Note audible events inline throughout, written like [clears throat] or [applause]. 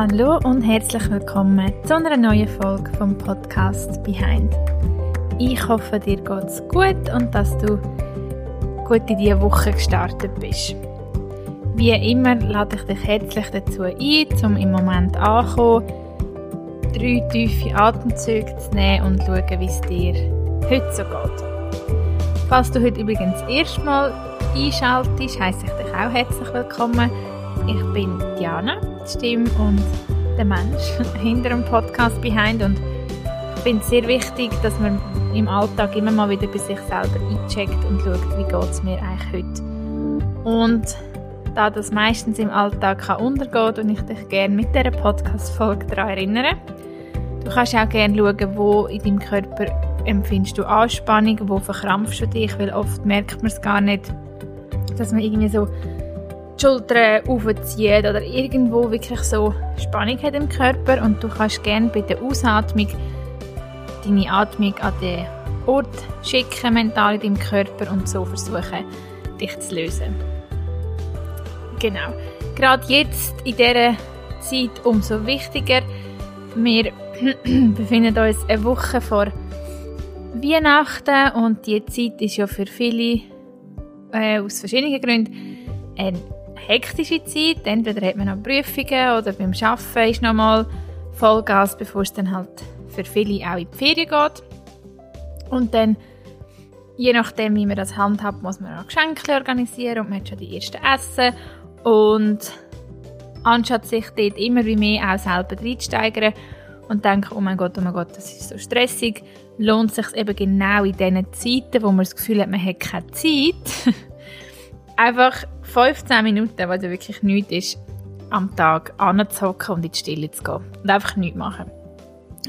Hallo und herzlich willkommen zu einer neuen Folge vom Podcast Behind. Ich hoffe, dir geht's gut und dass du gut in diese Woche gestartet bist. Wie immer lade ich dich herzlich dazu ein, um im Moment anzukommen, drei tiefe Atemzüge zu nehmen und zu schauen, wie es dir heute so geht. Falls du heute übrigens das erste Mal einschaltest, heisse ich dich auch herzlich willkommen. Ich bin Diana, Stimme und der Mensch [laughs] hinter dem Podcast Behind und ich finde es sehr wichtig, dass man im Alltag immer mal wieder bei sich selber eincheckt und schaut, wie geht es mir eigentlich heute. Und da das meistens im Alltag untergeht und ich dich gerne mit dieser Podcast-Folge daran erinnere. Du kannst auch gerne schauen, wo in deinem Körper empfindest du Anspannung, wo verkrampfst du dich, weil oft merkt man es gar nicht, dass man irgendwie so die Schultern aufzieht oder irgendwo wirklich so Spannung hat im Körper und du kannst gerne bei der Ausatmung deine Atmung an den Ort schicken, mental in deinem Körper und so versuchen, dich zu lösen. Genau. Gerade jetzt in dieser Zeit umso wichtiger. Wir [clears throat] befinden uns eine Woche vor Weihnachten und die Zeit ist ja für viele äh, aus verschiedenen Gründen eine hektische Zeit. Entweder hat man noch Prüfungen oder beim Arbeiten ist nochmal Vollgas, bevor es dann halt für viele auch in die Ferien geht. Und dann, je nachdem, wie man das handhabt, muss man auch Geschenke organisieren und man hat schon die ersten Essen und anstatt sich dort immer wie mehr auch selber reinzusteigern und denken, oh mein Gott, oh mein Gott, das ist so stressig, lohnt es sich eben genau in diesen Zeiten, wo man das Gefühl hat, man hat keine Zeit, [laughs] einfach 15 Minuten, was ja wirklich nichts ist, am Tag anzuhocken und in die Stille zu gehen und einfach nichts machen.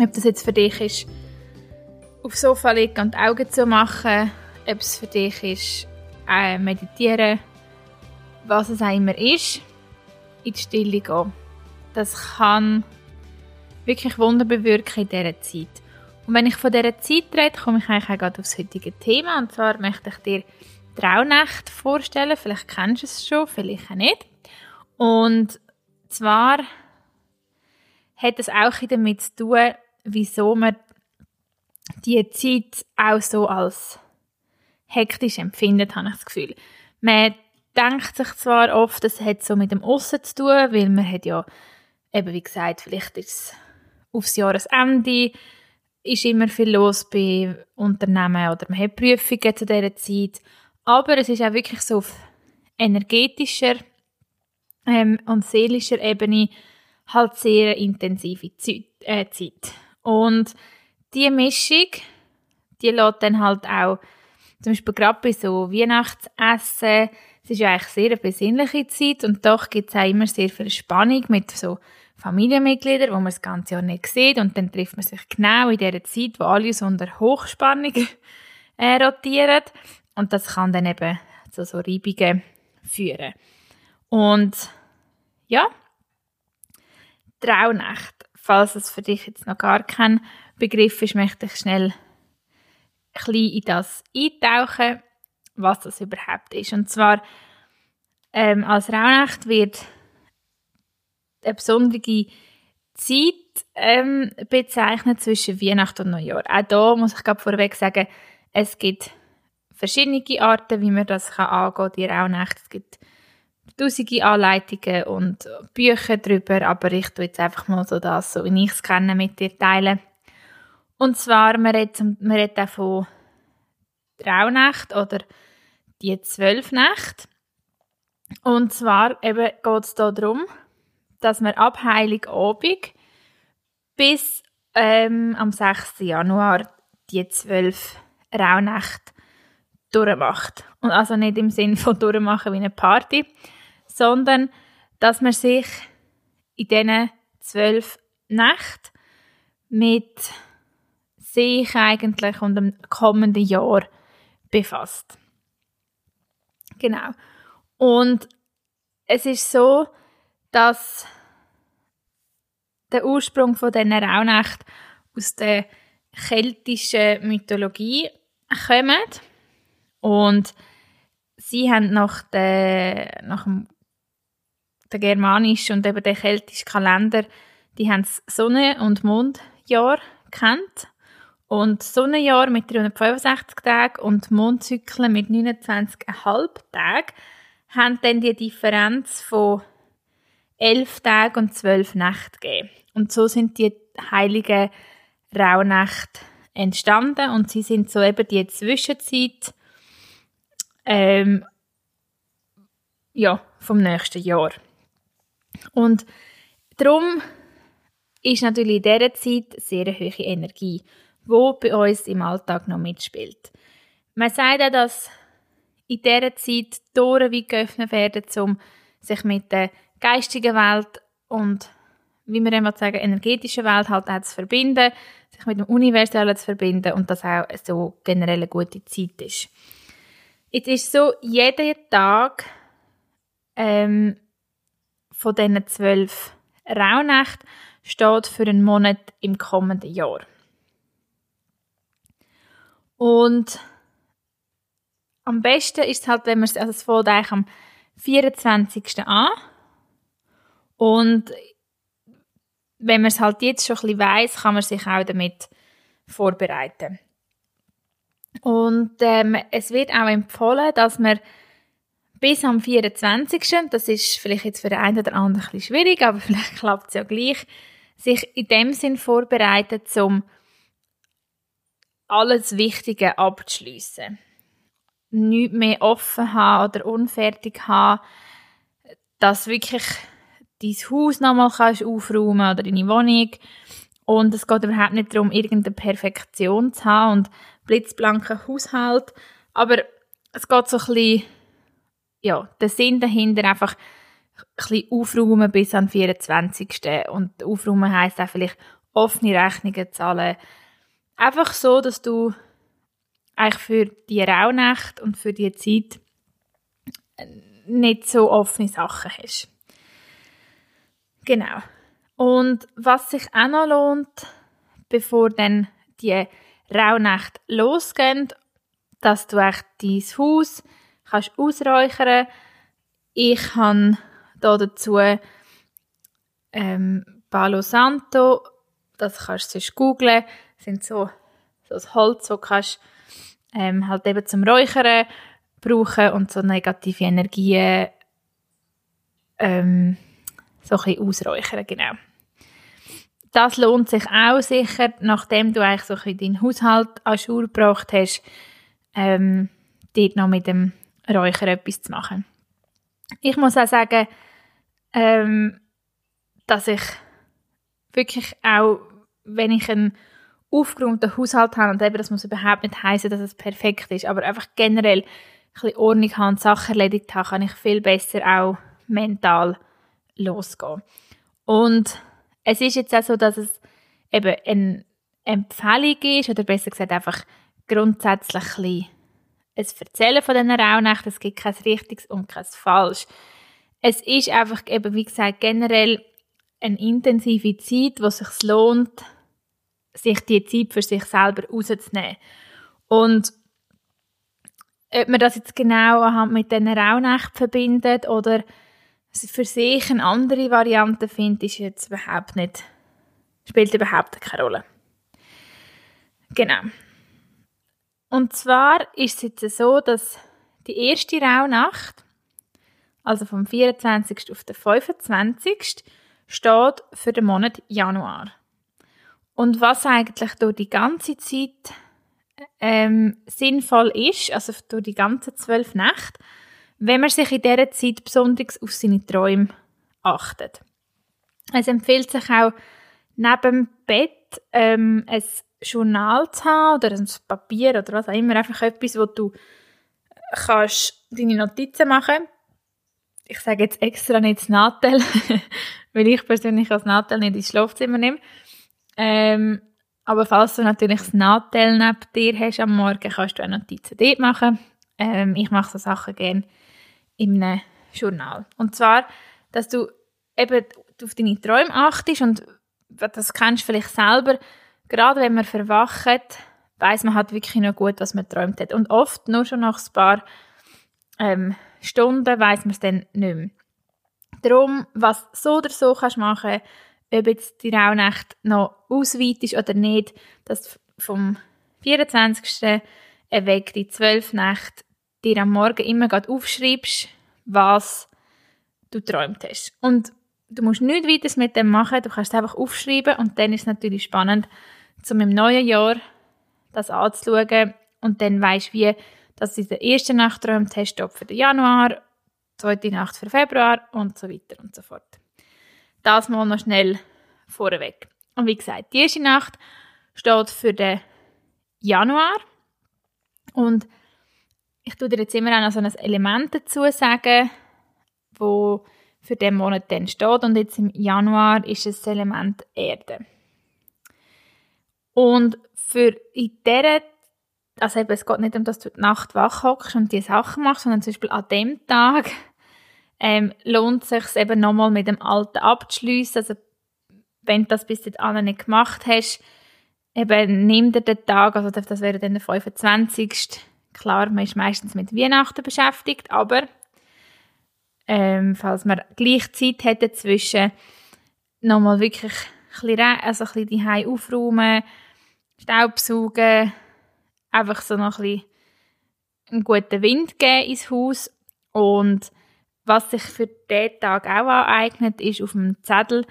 Ob das jetzt für dich ist, aufs Sofa liegen und die Augen zu machen, ob es für dich ist, äh, meditieren, was es auch immer ist, in die Stille gehen. Das kann wirklich Wunder bewirken in dieser Zeit. Und wenn ich von dieser Zeit rede, komme ich eigentlich auch gerade aufs heutige Thema. Und zwar möchte ich dir Traunächte vorstellen. Vielleicht kennst du es schon, vielleicht auch nicht. Und zwar hat es auch damit zu tun, wieso man die Zeit auch so als hektisch empfindet, habe ich das Gefühl. Man denkt sich zwar oft, es hat so mit dem Aussen zu tun, weil man hat ja, eben wie gesagt, vielleicht ist es aufs Jahresende, ist immer viel los bei Unternehmen oder man hat Prüfungen zu dieser Zeit. Aber es ist auch wirklich so auf energetischer ähm, und seelischer Ebene halt sehr intensive Zeit. Äh, Zeit. Und diese Mischung, die lässt dann halt auch zum Beispiel gerade bei so Weihnachtsessen, es ist ja eigentlich sehr eine besinnliche Zeit und doch gibt es auch immer sehr viel Spannung mit so Familienmitgliedern, wo man das ganze Jahr nicht sieht und dann trifft man sich genau in der Zeit, wo alle so unter Hochspannung äh, rotieren und das kann dann eben zu so Reibungen führen. Und ja, Traunacht, falls es für dich jetzt noch gar kein Begriff ist, möchte ich schnell ein bisschen in das eintauchen was das überhaupt ist. Und zwar ähm, als Rauhnacht wird eine besondere Zeit ähm, bezeichnet zwischen Weihnachten und Neujahr. Auch da muss ich gerade vorweg sagen, es gibt verschiedene Arten, wie man das kann angehen die Rauhnacht. Es gibt tausende Anleitungen und Bücher darüber, aber ich tue jetzt einfach mal so das, so wie ich es kenne, mit dir teilen. Und zwar, man redet, man redet auch von Rauhnacht oder die zwölf Nächte. Und zwar geht es darum, dass man ab Heiligabend bis ähm, am 6. Januar die zwölf Rauhnächte durchmacht. Und also nicht im Sinne von durchmachen wie eine Party, sondern dass man sich in diesen zwölf Nächten mit sich eigentlich und dem kommenden Jahr befasst. Genau. Und es ist so, dass der Ursprung von diesen Rauhnächten aus der keltischen Mythologie kommt. Und sie haben nach, der, nach dem der germanische und eben der keltische Kalender, die haben das Sonne- und Mondjahr kennt und Sonnenjahr mit 365 Tagen und Mondzyklen mit 29,5 Tagen haben dann die Differenz von 11 Tagen und 12 Nächten gegeben. Und so sind die heiligen Rauhnächte entstanden und sie sind so eben die Zwischenzeit ähm, ja, vom nächsten Jahr. Und darum ist natürlich in dieser Zeit sehr eine hohe Energie, die bei uns im Alltag noch mitspielt. Man sagt auch, dass in dieser Zeit Tore wie geöffnet werden, um sich mit der geistigen Welt und wie wir immer sagen, energetischen Welt halt auch zu verbinden, sich mit dem Universellen zu verbinden und das auch so generell eine gute Zeit ist. Jetzt ist so, jeden Tag ähm, von diesen zwölf Rauhnächten steht für einen Monat im kommenden Jahr. Und am besten ist es halt, wenn man es, also es fängt eigentlich am 24. an. Und wenn man es halt jetzt schon ein bisschen weiss, kann man sich auch damit vorbereiten. Und ähm, es wird auch empfohlen, dass man bis am 24. Das ist vielleicht jetzt für den einen oder anderen ein bisschen schwierig, aber [laughs] vielleicht klappt es ja gleich, sich in dem Sinn vorbereitet, um alles Wichtige abzuschliessen. Nicht mehr offen haben oder unfertig haben, dass wirklich dein Haus nochmal kannst aufräumen oder deine Wohnung. Und es geht überhaupt nicht darum, irgendeine Perfektion zu haben und blitzblanken Haushalt. Aber es geht so ein bisschen ja, der Sinn dahinter einfach ein bisschen aufräumen bis an 24. Und aufräumen heisst auch vielleicht offene Rechnungen zahlen. Einfach so, dass du eigentlich für die Rauhnacht und für die Zeit nicht so offene Sachen hast. Genau. Und was sich auch noch lohnt, bevor dann die Rauhnacht losgeht, dass du echt dein Haus kannst ausräuchern. Ich habe da dazu ähm, Palo Santo, das kannst du sonst googlen, das sind so, so das Holz, das kannst ähm, halt eben zum Räuchern brauchen und so negative Energien ähm, so ein bisschen ausräuchern, genau. Das lohnt sich auch sicher, nachdem du eigentlich so ein deinen Haushalt an Schuhe gebracht hast, ähm, dort noch mit dem Räucher etwas zu machen. Ich muss auch sagen, ähm, dass ich wirklich auch, wenn ich einen aufgeräumten Haushalt habe, und eben, das muss überhaupt nicht heißen, dass es perfekt ist, aber einfach generell ein bisschen Ordnung haben Sachen erledigt habe, kann ich viel besser auch mental losgehen. Und es ist jetzt auch so, dass es eben eine Empfehlung ist, oder besser gesagt einfach grundsätzlich ein ein Erzählen von diesen Rauhnächten. Es gibt kein Richtiges und kein Falsch. Es ist einfach eben, wie gesagt, generell eine intensive Zeit, wo es sich lohnt, sich die Zeit für sich selber rauszunehmen. Und ob man das jetzt genau anhand mit diesen Rauhnächten verbindet oder für sich eine andere Variante findet, ist jetzt überhaupt nicht, spielt überhaupt keine Rolle. Genau. Und zwar ist es jetzt so, dass die erste Rauhnacht, also vom 24. auf den 25. steht für den Monat Januar. Und was eigentlich durch die ganze Zeit ähm, sinnvoll ist, also durch die ganzen zwölf Nächte, wenn man sich in dieser Zeit besonders auf seine Träume achtet. Es empfiehlt sich auch neben dem Bett ähm, ein Journal zu haben oder ein Papier oder was auch immer, einfach etwas, wo du kannst deine Notizen machen Ich sage jetzt extra nicht das Nattel, [laughs] weil ich persönlich als Nattel nicht ins Schlafzimmer nehme. Ähm, aber falls du natürlich das Nattel neben dir hast am Morgen, kannst du auch Notizen dort machen. Ähm, ich mache so Sachen gerne in einem Journal. Und zwar, dass du eben auf deine Träume achtest und das kennst du vielleicht selber, gerade wenn man verwacht, weiß man halt wirklich noch gut, was man träumt hat. Und oft, nur schon nach ein paar ähm, Stunden, weiß man es dann nicht mehr. Darum, was so oder so kannst machen, ob jetzt die Rauhnacht noch ausweitest oder nicht, dass vom 24. weg die 12 Nacht dir am Morgen immer aufschreibst, was du träumt hast. Und du musst nichts weiter mit dem machen, du kannst einfach aufschreiben und dann ist es natürlich spannend, zum im neuen Jahr das anzuschauen und dann weißt wie, dass du in der ersten Nacht träumt hast, für den Januar, zweite Nacht für Februar und so weiter und so fort. Das mal noch schnell vorweg. Und wie gesagt, die erste Nacht steht für den Januar und ich tue dir jetzt immer auch noch so ein Element dazu sagen, wo für den Monat dann steht und jetzt im Januar ist es das Element Erde. Und für in dieser, also eben, es geht nicht um, dass du die Nacht wach hockst und die Sachen machst, sondern zum Beispiel an dem Tag ähm, lohnt es sich eben nochmal mit dem Alten abzuschliessen. Also wenn du das bis dahin nicht gemacht hast, eben nimm dir den Tag, also das wäre dann der 25. Klar, man ist meistens mit Weihnachten beschäftigt, aber ähm, falls man gleich Zeit hätte zwischen nochmal wirklich ein bisschen, also ein bisschen die aufräumen, Staubsaugen, einfach so noch ein bisschen einen guten Wind geben ins Haus. Und was sich für diesen Tag auch aneignet, ist auf dem Zettel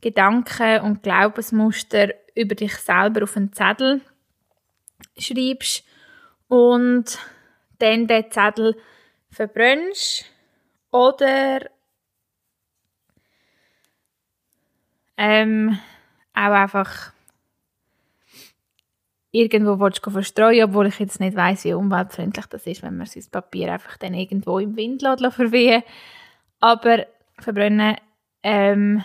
Gedanken und Glaubensmuster über dich selber auf einen Zettel schreibst und dann den Zettel verbrennst oder ähm, auch einfach irgendwo willst du verstreuen, obwohl ich jetzt nicht weiß, wie umweltfreundlich das ist, wenn man sein Papier einfach dann irgendwo im Wind verwehen Aber verbrennen, ähm,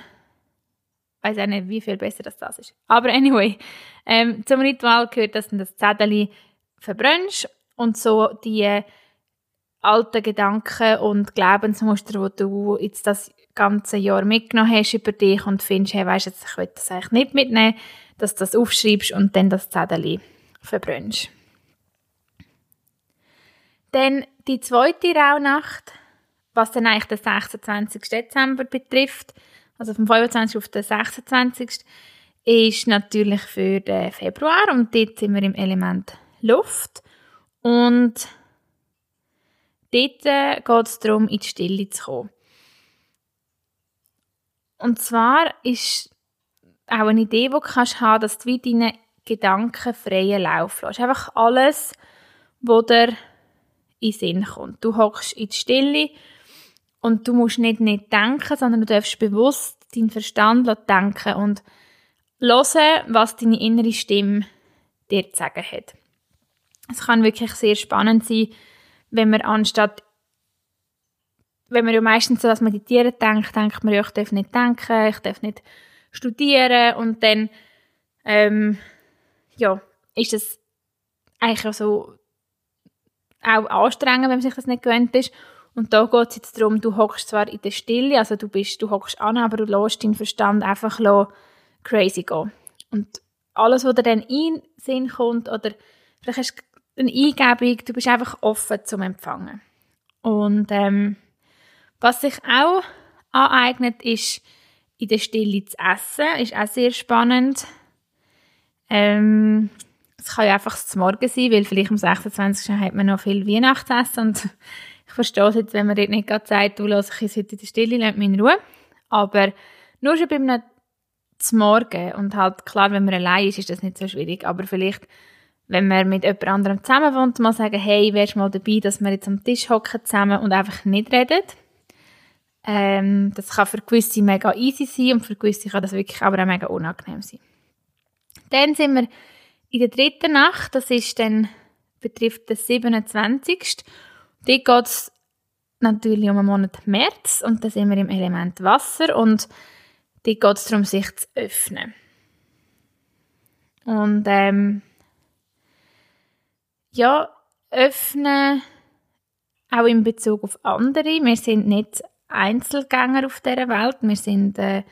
weiß auch nicht, wie viel besser das, das ist. Aber anyway, ähm, zum Ritual gehört, dass du das Zettel verbrennst und so die alten Gedanken und Glaubensmuster, die du jetzt das ganze Jahr mitgenommen hast über dich und findest, hey, weißt jetzt, ich will das eigentlich nicht mitnehmen, dass du das aufschreibst und dann das Zettel verbrennst. Dann die zweite Rauhnacht, was dann eigentlich den 26. Dezember betrifft, also vom 25. auf den 26. ist natürlich für den Februar und dort sind wir im Element Luft und dort geht es darum, in die Stille zu kommen. Und zwar ist auch eine Idee, die du kannst haben, dass du wie deine Gedanken freien Lauf lässt. Einfach alles, was dir in den Sinn kommt. Du hockst in die Stille und du musst nicht nicht denken, sondern du darfst bewusst deinen Verstand denken und hören, was deine innere Stimme dir zu sagen hat. Es kann wirklich sehr spannend sein, wenn man anstatt wenn man ja meistens so, dass meditieren denkt, denkt man ja, ich darf nicht denken, ich darf nicht studieren und dann ähm, ja, ist es eigentlich auch so auch anstrengend, wenn man sich das nicht gewöhnt ist. Und da geht es jetzt darum, du hockst zwar in der Stille, also du bist, du hockst an, aber du lässt deinen Verstand einfach crazy gehen. Und alles, was dir dann in den Sinn kommt, oder vielleicht hast du eine Eingebung, du bist einfach offen zum Empfangen. Und ähm, was sich auch aneignet, ist, in der Stille zu essen. Ist auch sehr spannend. Ähm, es kann ja einfach zum Morgen sein, weil vielleicht am 26. hat man noch viel Weihnachtsessen und [laughs] ich verstehe es jetzt, wenn man dort nicht gerade sagt, du lass ich jetzt heute in der Stille, lass mich in Ruhe. Aber nur schon bei einem Morgen und halt klar, wenn man allein ist, ist das nicht so schwierig, aber vielleicht wenn man mit jemand anderem zusammen wohnt, mal sagen, hey, wärst du mal dabei, dass wir jetzt am Tisch hocken zusammen und einfach nicht reden. Ähm, das kann für gewisse mega easy sein und für gewisse kann das wirklich aber auch mega unangenehm sein. Dann sind wir in der dritten Nacht, das ist dann, betrifft den 27. Dort geht es natürlich um den Monat März und da sind wir im Element Wasser und dort geht es darum, sich zu öffnen. Und ähm, ja, öffnen auch in Bezug auf andere. Wir sind nicht Einzelgänger auf dieser Welt. Wir sind eine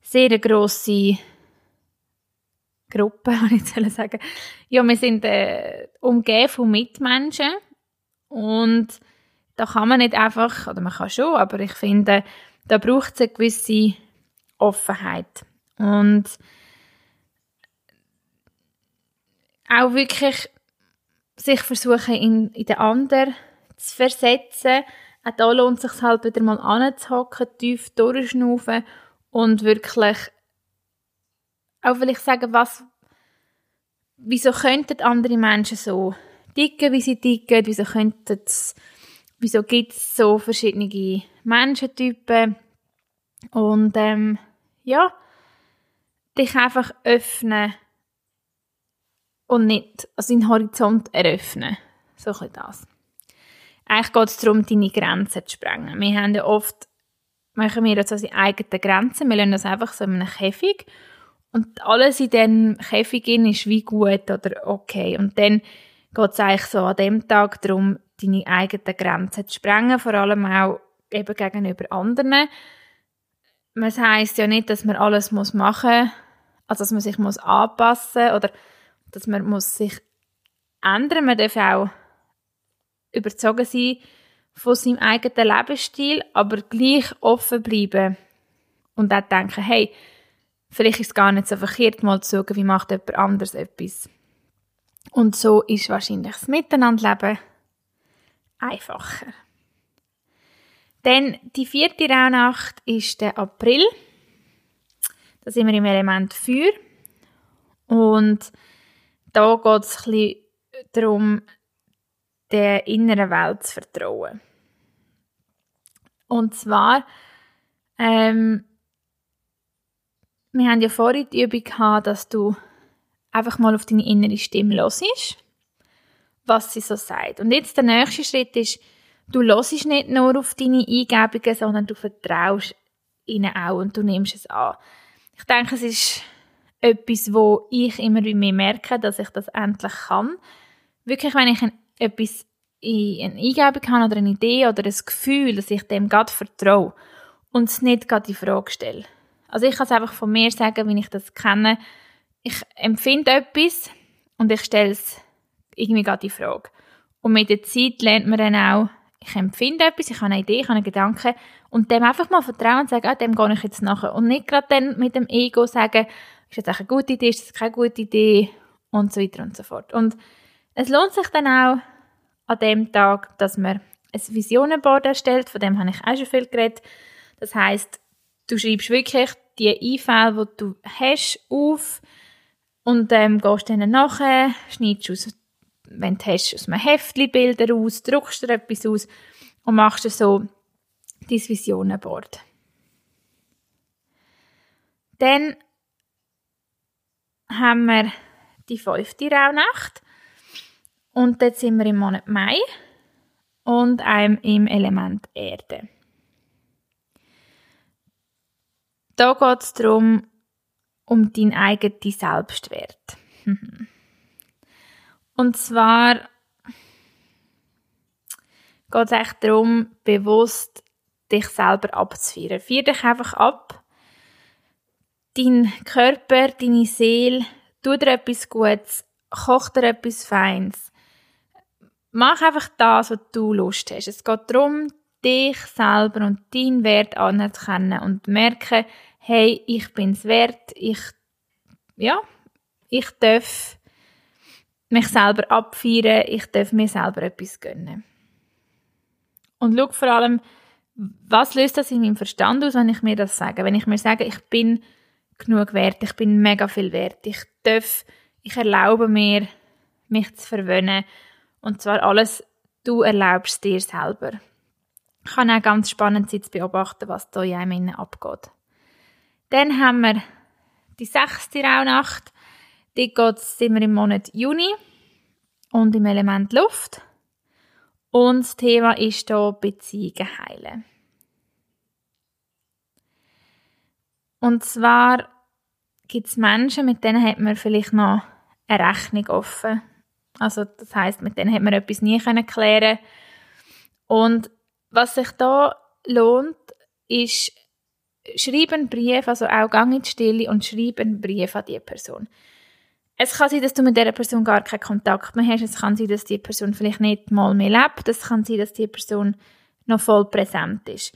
sehr grosse Gruppe, [laughs] kann ich sagen. Ja, wir sind äh, umgeben von Mitmenschen und da kann man nicht einfach, oder man kann schon, aber ich finde, Da braucht es eine gewisse Offenheit. Und auch wirklich sich versuchen, in, in den anderen zu versetzen. Auch da lohnt es sich halt wieder mal anzuhocken, tief durchschnaufen und wirklich auch vielleicht sagen, was, wieso könnten andere Menschen so ticken, wie sie ticken, wieso könnten wieso gibt es so verschiedene Menschentypen und ähm, ja, dich einfach öffnen und nicht, den Horizont eröffnen. So ein das. Eigentlich geht es darum, deine Grenzen zu sprengen. Wir haben ja oft, machen wir das unsere eigenen Grenzen, wir lassen das einfach so in einem Käfig und alles in diesem Käfig ist wie gut oder okay. Und dann geht es eigentlich so an dem Tag darum, deine eigenen Grenzen zu sprengen, vor allem auch eben gegenüber anderen. Das heisst ja nicht, dass man alles machen muss, also dass man sich muss anpassen muss oder dass man muss sich ändern. Man darf auch überzogen sein von seinem eigenen Lebensstil, aber gleich offen bleiben und auch denken, hey, vielleicht ist es gar nicht so verkehrt, mal zu schauen, wie macht jemand anders etwas. Und so ist wahrscheinlich das Miteinanderleben einfacher. Dann die vierte Rauhnacht ist der April. Da sind wir im Element Feuer. Und da geht es ein darum, der inneren Welt zu vertrauen. Und zwar, ähm, wir haben ja vorhin die Übung gehabt, dass du einfach mal auf deine innere Stimme hörst, was sie so sagt. Und jetzt der nächste Schritt ist, du hörst nicht nur auf deine Eingebungen, sondern du vertraust ihnen auch und du nimmst es an. Ich denke, es ist etwas, wo ich immer mehr merke, dass ich das endlich kann. Wirklich, wenn ich ein, etwas in eine Eingebung habe oder eine Idee oder ein Gefühl, dass ich dem gerade vertraue und es nicht gerade in Frage stelle. Also ich kann es einfach von mir sagen, wie ich das kenne. Ich empfinde etwas und ich stelle es irgendwie gerade in Frage. Und mit der Zeit lernt man dann auch, ich empfinde etwas, ich habe eine Idee, ich habe einen Gedanken und dem einfach mal vertrauen und sagen, ah, dem gehe ich jetzt nachher. Und nicht gerade dann mit dem Ego sagen, ist das eine gute Idee, ist das keine gute Idee und so weiter und so fort. Und es lohnt sich dann auch an dem Tag, dass man ein Visionenboard erstellt, von dem habe ich auch schon viel geredet. Das heißt, du schreibst wirklich die Einfälle, die du hast, auf und ähm, gehst dann nachher, schneidest aus, wenn du hast, aus einem Heftchen Bilder aus, druckst dir etwas aus und machst so dein Visionenboard. Dann haben wir die fünfte Rauhnacht. Und jetzt sind wir im Monat Mai und einem im Element Erde. Da geht es darum, um deinen eigenen Selbstwert. [laughs] Und zwar geht es echt darum, bewusst dich selber abzufeiern. Feier dich einfach ab dein Körper, deine Seele, tu dir etwas Gutes, koch dir etwas Feins. Mach einfach das, was du Lust hast. Es geht darum, dich selber und deinen Wert anzukennen und merken, hey, ich bin's wert, ich, ja, ich darf mich selber abfeiern, ich darf mir selber etwas gönnen. Und schau vor allem, was löst das in meinem Verstand aus, wenn ich mir das sage? Wenn ich mir sage, ich bin genug wert, ich bin mega viel wert, ich darf, ich erlaube mir, mich zu verwöhnen und zwar alles, du erlaubst dir selber. Kann auch ganz spannend sein zu beobachten, was da in einem abgeht. Dann haben wir die sechste Rauhnacht. Dort sind wir im Monat Juni und im Element Luft. Und das Thema ist hier Beziehungen heilen. Und zwar gibt es Menschen, mit denen hat man vielleicht noch eine Rechnung offen. Also das heißt, mit denen hat man etwas nie können. Und was sich da lohnt, ist schreib einen Brief, also auch gang in die Stille und schreib einen Brief an diese Person. Es kann sein, dass du mit dieser Person gar keinen Kontakt mehr hast. Es kann sein, dass die Person vielleicht nicht mal mehr lebt. Es kann sein, dass die Person noch voll präsent ist.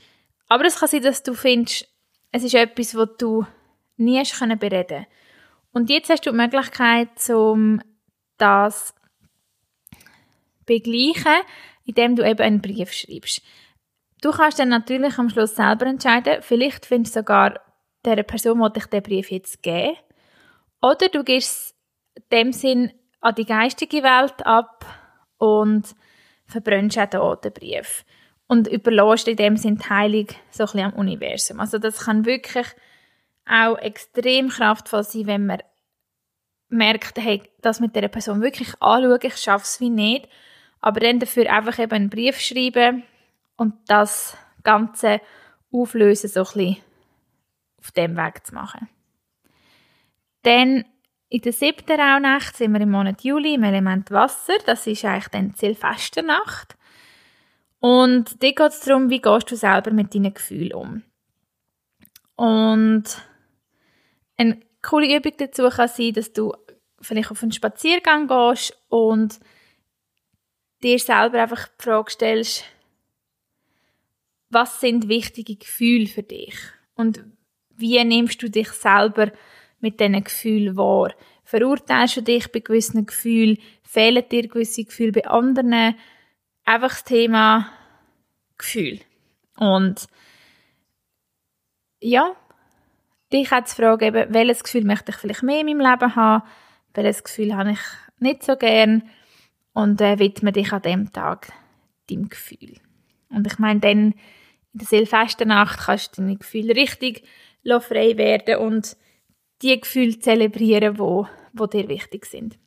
Aber es kann sein, dass du findest, es ist etwas, was du nie hast können bereden Und jetzt hast du die Möglichkeit, um das begleichen, indem du eben einen Brief schreibst. Du kannst dann natürlich am Schluss selber entscheiden, vielleicht findest du sogar der Person, die dich den Brief jetzt geben. Oder du gehst in dem Sinn an die geistige Welt ab und verbrennst auch den Brief. Und überlässt in dem Sinn die Heilung so ein am Universum. Also das kann wirklich auch extrem kraftvoll sein, wenn man merkt, hey, das mit der Person wirklich anschauen, ich schaffe es wie nicht, aber dann dafür einfach eben einen Brief schreiben und das Ganze auflösen, so ein bisschen auf dem Weg zu machen. Dann in der siebten Rauhnacht sind wir im Monat Juli im Element Wasser. Das ist eigentlich dann die Silvesternacht. Und da geht es darum, wie gehst du selber mit deinen Gefühlen um. Und eine coole Übung dazu kann sein, dass du vielleicht auf einen Spaziergang gehst und dir selber einfach die Frage stellst, was sind wichtige Gefühle für dich? Und wie nimmst du dich selber mit diesen Gefühlen wahr? Verurteilst du dich bei gewissen Gefühlen? Fehlen dir gewisse Gefühle bei anderen? Einfach das Thema Gefühl. Und ja, dich auch zu fragen, eben, welches Gefühl möchte ich vielleicht mehr in meinem Leben haben? Welches Gefühl habe ich nicht so gern? Und äh, widme dich an dem Tag deinem Gefühl. Und ich meine, dann in der Silvesternacht kannst du deine Gefühle richtig frei werden und die Gefühle zelebrieren, wo, wo dir wichtig sind.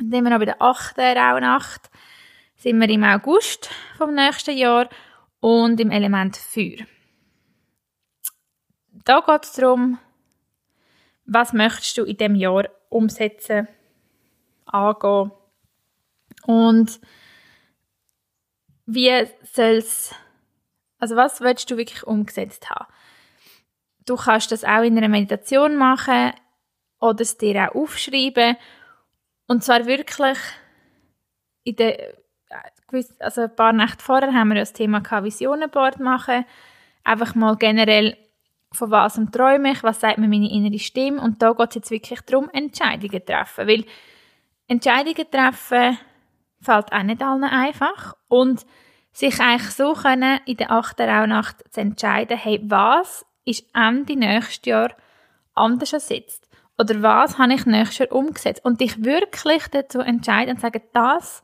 Und dann sind wir noch bei der 8. Rauhnacht, sind wir im August vom nächsten Jahr und im Element Feuer. Da geht es darum, was möchtest du in dem Jahr umsetzen, angehen und wie soll es, also was willst du wirklich umgesetzt haben? Du kannst das auch in einer Meditation machen oder es dir auch aufschreiben. Und zwar wirklich in der, also ein paar Nächte vorher haben wir das Thema Visionenboard machen. Einfach mal generell, von was träume ich, was sagt mir meine innere Stimme. Und da geht es jetzt wirklich darum, Entscheidungen zu treffen. Weil Entscheidungen treffen fällt auch nicht allen einfach. Und sich eigentlich so können, in der achten Rauhnacht zu entscheiden, hey, was ist Ende nächstes Jahr anders als jetzt? Oder was habe ich nächstes Jahr umgesetzt? Und dich wirklich dazu entscheiden und sagen, das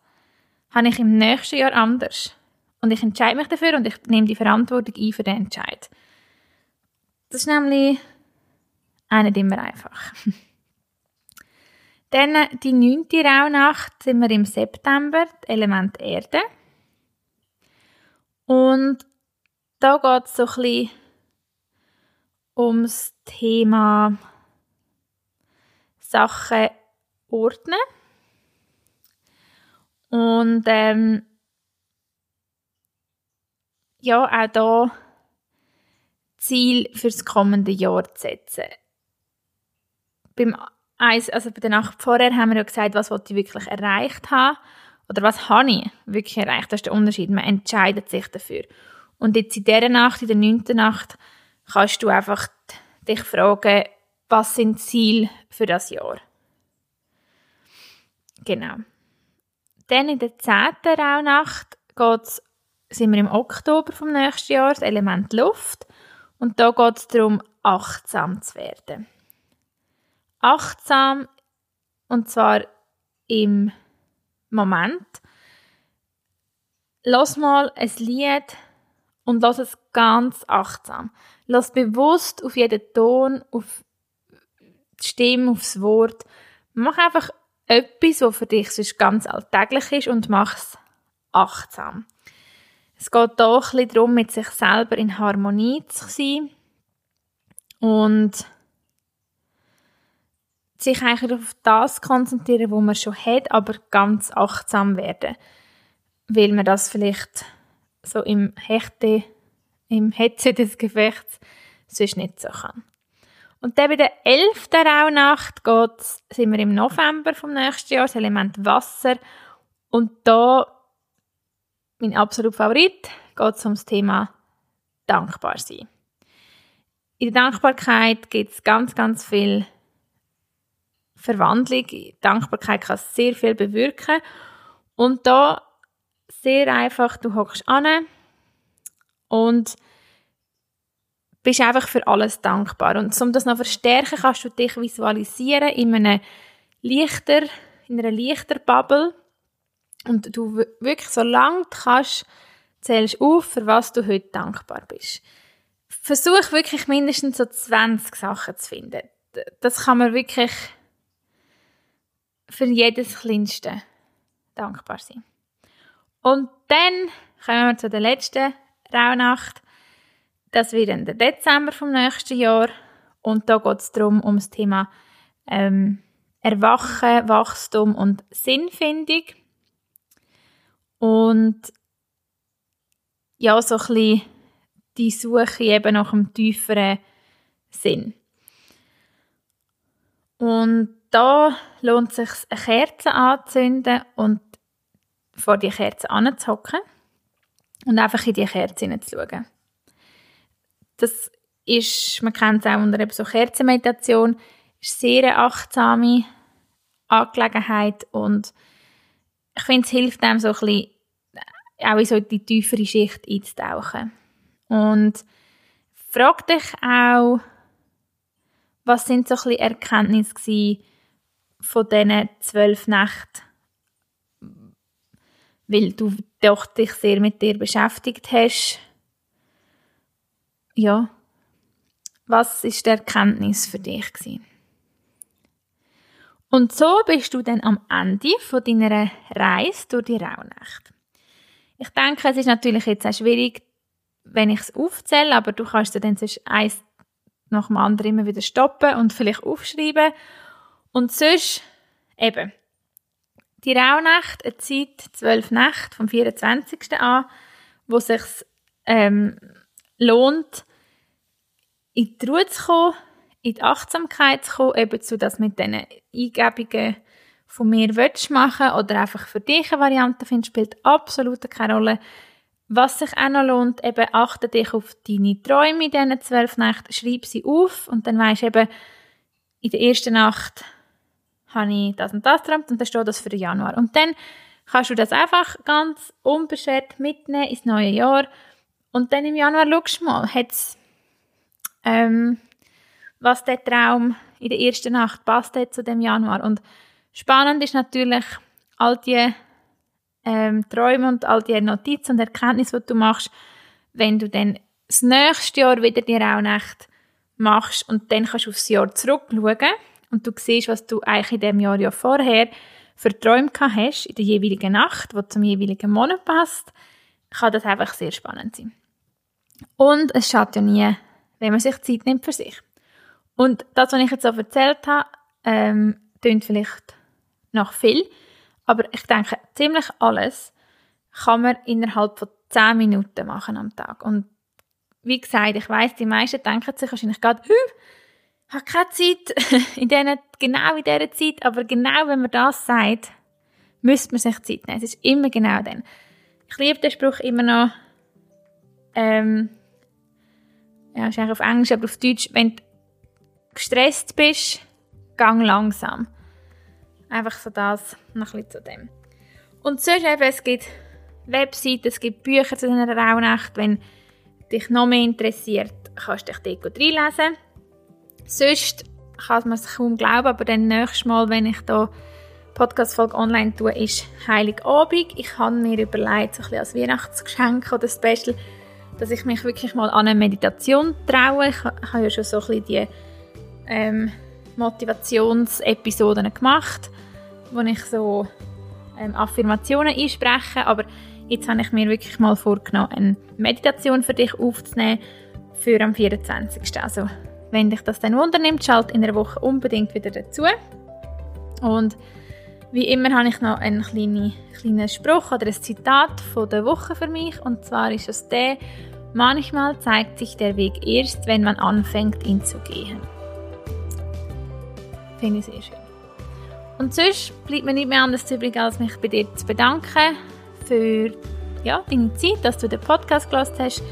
habe ich im nächsten Jahr anders. Und ich entscheide mich dafür und ich nehme die Verantwortung ein für den Entscheid. Das ist nämlich auch nicht immer einfach. [laughs] Dann die neunte Rauhnacht sind wir im September, Element Erde. Und da geht es so ein bisschen ums Thema Sachen ordnen. Und ähm, ja, auch da Ziel fürs kommende Jahr zu setzen. Beim eins, also bei der Nacht vorher haben wir ja gesagt, was wollte ich wirklich erreicht haben oder was habe ich wirklich erreicht. Das ist der Unterschied. Man entscheidet sich dafür. Und jetzt in dieser Nacht, in der neunten Nacht, kannst du einfach dich fragen, was sind Ziele für das Jahr. Genau. Dann in der zehnten Rauhnacht geht's, sind wir im Oktober vom nächsten Jahr, das Element Luft. Und da geht es darum, achtsam zu werden. Achtsam, und zwar im Moment. Lass mal ein Lied und lass es ganz achtsam. Lass bewusst auf jeden Ton, auf die Stimme, aufs Wort. Mach einfach etwas, was für dich sonst ganz alltäglich ist und mach es achtsam. Es geht hier ein bisschen darum, mit sich selber in Harmonie zu sein und sich eigentlich auf das konzentrieren, was man schon hat, aber ganz achtsam werden. Weil man das vielleicht so im Hechte, im Hetze des Gefechts sonst nicht so kann. Und dann bei der 11. Rauhnacht geht's, sind wir im November vom nächsten Jahr, das Element Wasser. Und da, mein absoluter Favorit, geht es um das Thema dankbar sein. In der Dankbarkeit gibt es ganz, ganz viel Verwandlung. Dankbarkeit kann sehr viel bewirken. Und da sehr einfach, du hockst an und bist einfach für alles dankbar. Und um das noch zu verstärken, kannst du dich visualisieren in einem Lichter, in einer Lichterbubble. Und du wirklich, solange du kannst, zählst auf, für was du heute dankbar bist. Versuch wirklich mindestens so 20 Sachen zu finden. Das kann man wirklich für jedes Kleinste dankbar sein. Und dann kommen wir zu der letzten Rauhnacht. Das wird dann der Dezember vom nächsten Jahr. Und da geht es darum, um das Thema ähm, Erwachen, Wachstum und Sinnfindung. Und ja, so ein bisschen die Suche eben nach einem tieferen Sinn. Und da lohnt es sich, eine Kerze anzuzünden und vor die Kerze anzuhocken und einfach in die Kerze hineinzuschauen. Das ist, man kennt es auch unter eben so Kerzenmeditation, ist sehr eine achtsame Angelegenheit und ich finde, es hilft einem so ein bisschen, auch in so die tiefere Schicht einzutauchen. Und frag dich auch, was sind so ein Erkenntnisse von diesen zwölf Nächten? Weil du doch dich sehr mit dir beschäftigt hast. Ja. Was ist die Erkenntnis für dich gewesen? Und so bist du dann am Ende von deiner Reise durch die Rauhnacht. Ich denke, es ist natürlich jetzt auch schwierig, wenn ich es aufzähle, aber du kannst dann sonst eins nach dem anderen immer wieder stoppen und vielleicht aufschreiben. Und sonst, eben, die Rauhnacht, eine Zeit, zwölf Nächte vom 24. an, wo sich ähm, lohnt, in die Ruhe zu kommen, in die Achtsamkeit zu kommen, eben zu das mit diesen Eingebungen von mir willst machen oder einfach für dich eine Variante findest, spielt absolut keine Rolle. Was sich auch noch lohnt, eben achte dich auf deine Träume in diesen zwölf Nächten, schreib sie auf und dann weisst eben, in der ersten Nacht habe ich das und das geträumt und dann steht das für den Januar. Und dann kannst du das einfach ganz unbeschwert mitnehmen ins neue Jahr und dann im Januar schaust du mal, hat's, ähm, was der Traum in der ersten Nacht passt zu dem Januar. Und spannend ist natürlich all die ähm, Träume und all die Notizen und Erkenntnisse, die du machst, wenn du dann das nächste Jahr wieder die Rauhnacht machst und dann kannst du aufs Jahr zurückschauen und du siehst, was du eigentlich in dem Jahr ja vorher für Träume gehabt hast, in der jeweiligen Nacht, die zum jeweiligen Monat passt, kann das einfach sehr spannend sein. Und es schadet ja nie, wenn man sich Zeit nimmt für sich. Und das, was ich jetzt so erzählt habe, ähm, klingt vielleicht noch viel, aber ich denke, ziemlich alles kann man innerhalb von 10 Minuten machen am Tag. Und wie gesagt, ich weiß, die meisten denken sich wahrscheinlich gerade, ich habe keine Zeit, [laughs] in denen, genau in dieser Zeit, aber genau wenn man das sagt, müsste man sich Zeit nehmen. Es ist immer genau dann. Ich liebe den Spruch immer noch, ähm, ja, ist eigentlich auf Englisch, aber auf Deutsch, wenn du gestresst bist, gang langsam. Einfach so das, noch ein bisschen zu dem. Und sonst eben, es gibt Webseiten, es gibt Bücher zu einer Rauhnacht. Wenn dich noch mehr interessiert, kannst du dich dort reinlesen. Sonst kann man es kaum glauben, aber dann nächstes Mal, wenn ich da Podcast-Folge online tue, ist Heiligabend. Ich habe mir überlegt, so ein bisschen als Weihnachtsgeschenk oder Special, dass ich mich wirklich mal an eine Meditation traue. Ich habe ja schon so ein bisschen die ähm, Motivationsepisoden gemacht, wo ich so ähm, Affirmationen einspreche, aber jetzt habe ich mir wirklich mal vorgenommen, eine Meditation für dich aufzunehmen für am 24. Also wenn dich das dann wundernimmt, schalt in einer Woche unbedingt wieder dazu. Und wie immer habe ich noch einen kleinen, kleinen Spruch oder ein Zitat von der Woche für mich. Und zwar ist es der, manchmal zeigt sich der Weg erst, wenn man anfängt, ihn zu gehen. Finde ich sehr schön. Und sonst bleibt mir nicht mehr anders übrig, als mich bei dir zu bedanken für ja, deine Zeit, dass du den Podcast gelassen hast.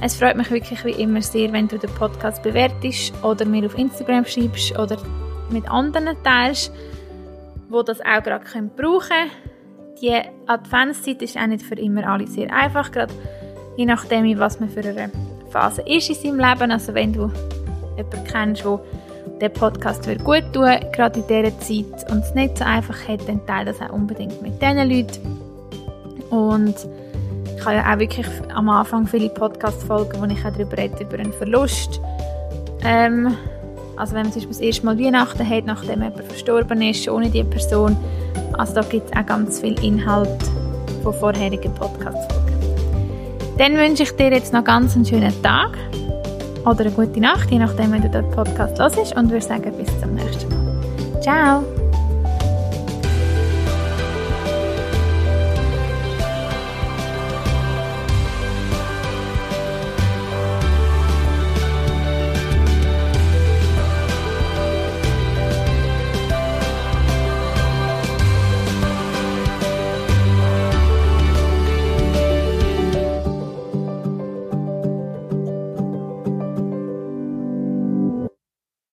Es freut mich wirklich wie immer sehr, wenn du den Podcast bewertest oder mir auf Instagram schreibst oder mit anderen teilst, wo das auch gerade brauchen können. Die Adventszeit ist auch nicht für immer alle sehr einfach, gerade je nachdem, was man für eine Phase ist in seinem Leben. Also wenn du jemanden kennst, der den Podcast wird gut tun, gerade in dieser Zeit und es nicht so einfach hat, dann teile das auch unbedingt mit diesen Leuten. Und ich habe ja auch wirklich am Anfang viele Podcast-Folgen, wo ich auch darüber rede, über einen Verlust. Ähm, also wenn man zum Beispiel das erste Mal Weihnachten hat, nachdem jemand verstorben ist, ohne die Person. Also da gibt es auch ganz viel Inhalt von vorherigen Podcast-Folgen. Dann wünsche ich dir jetzt noch ganz einen schönen Tag oder eine gute Nacht, je nachdem, wenn du den Podcast hörst und würde sagen, bis zum nächsten Mal. Ciao!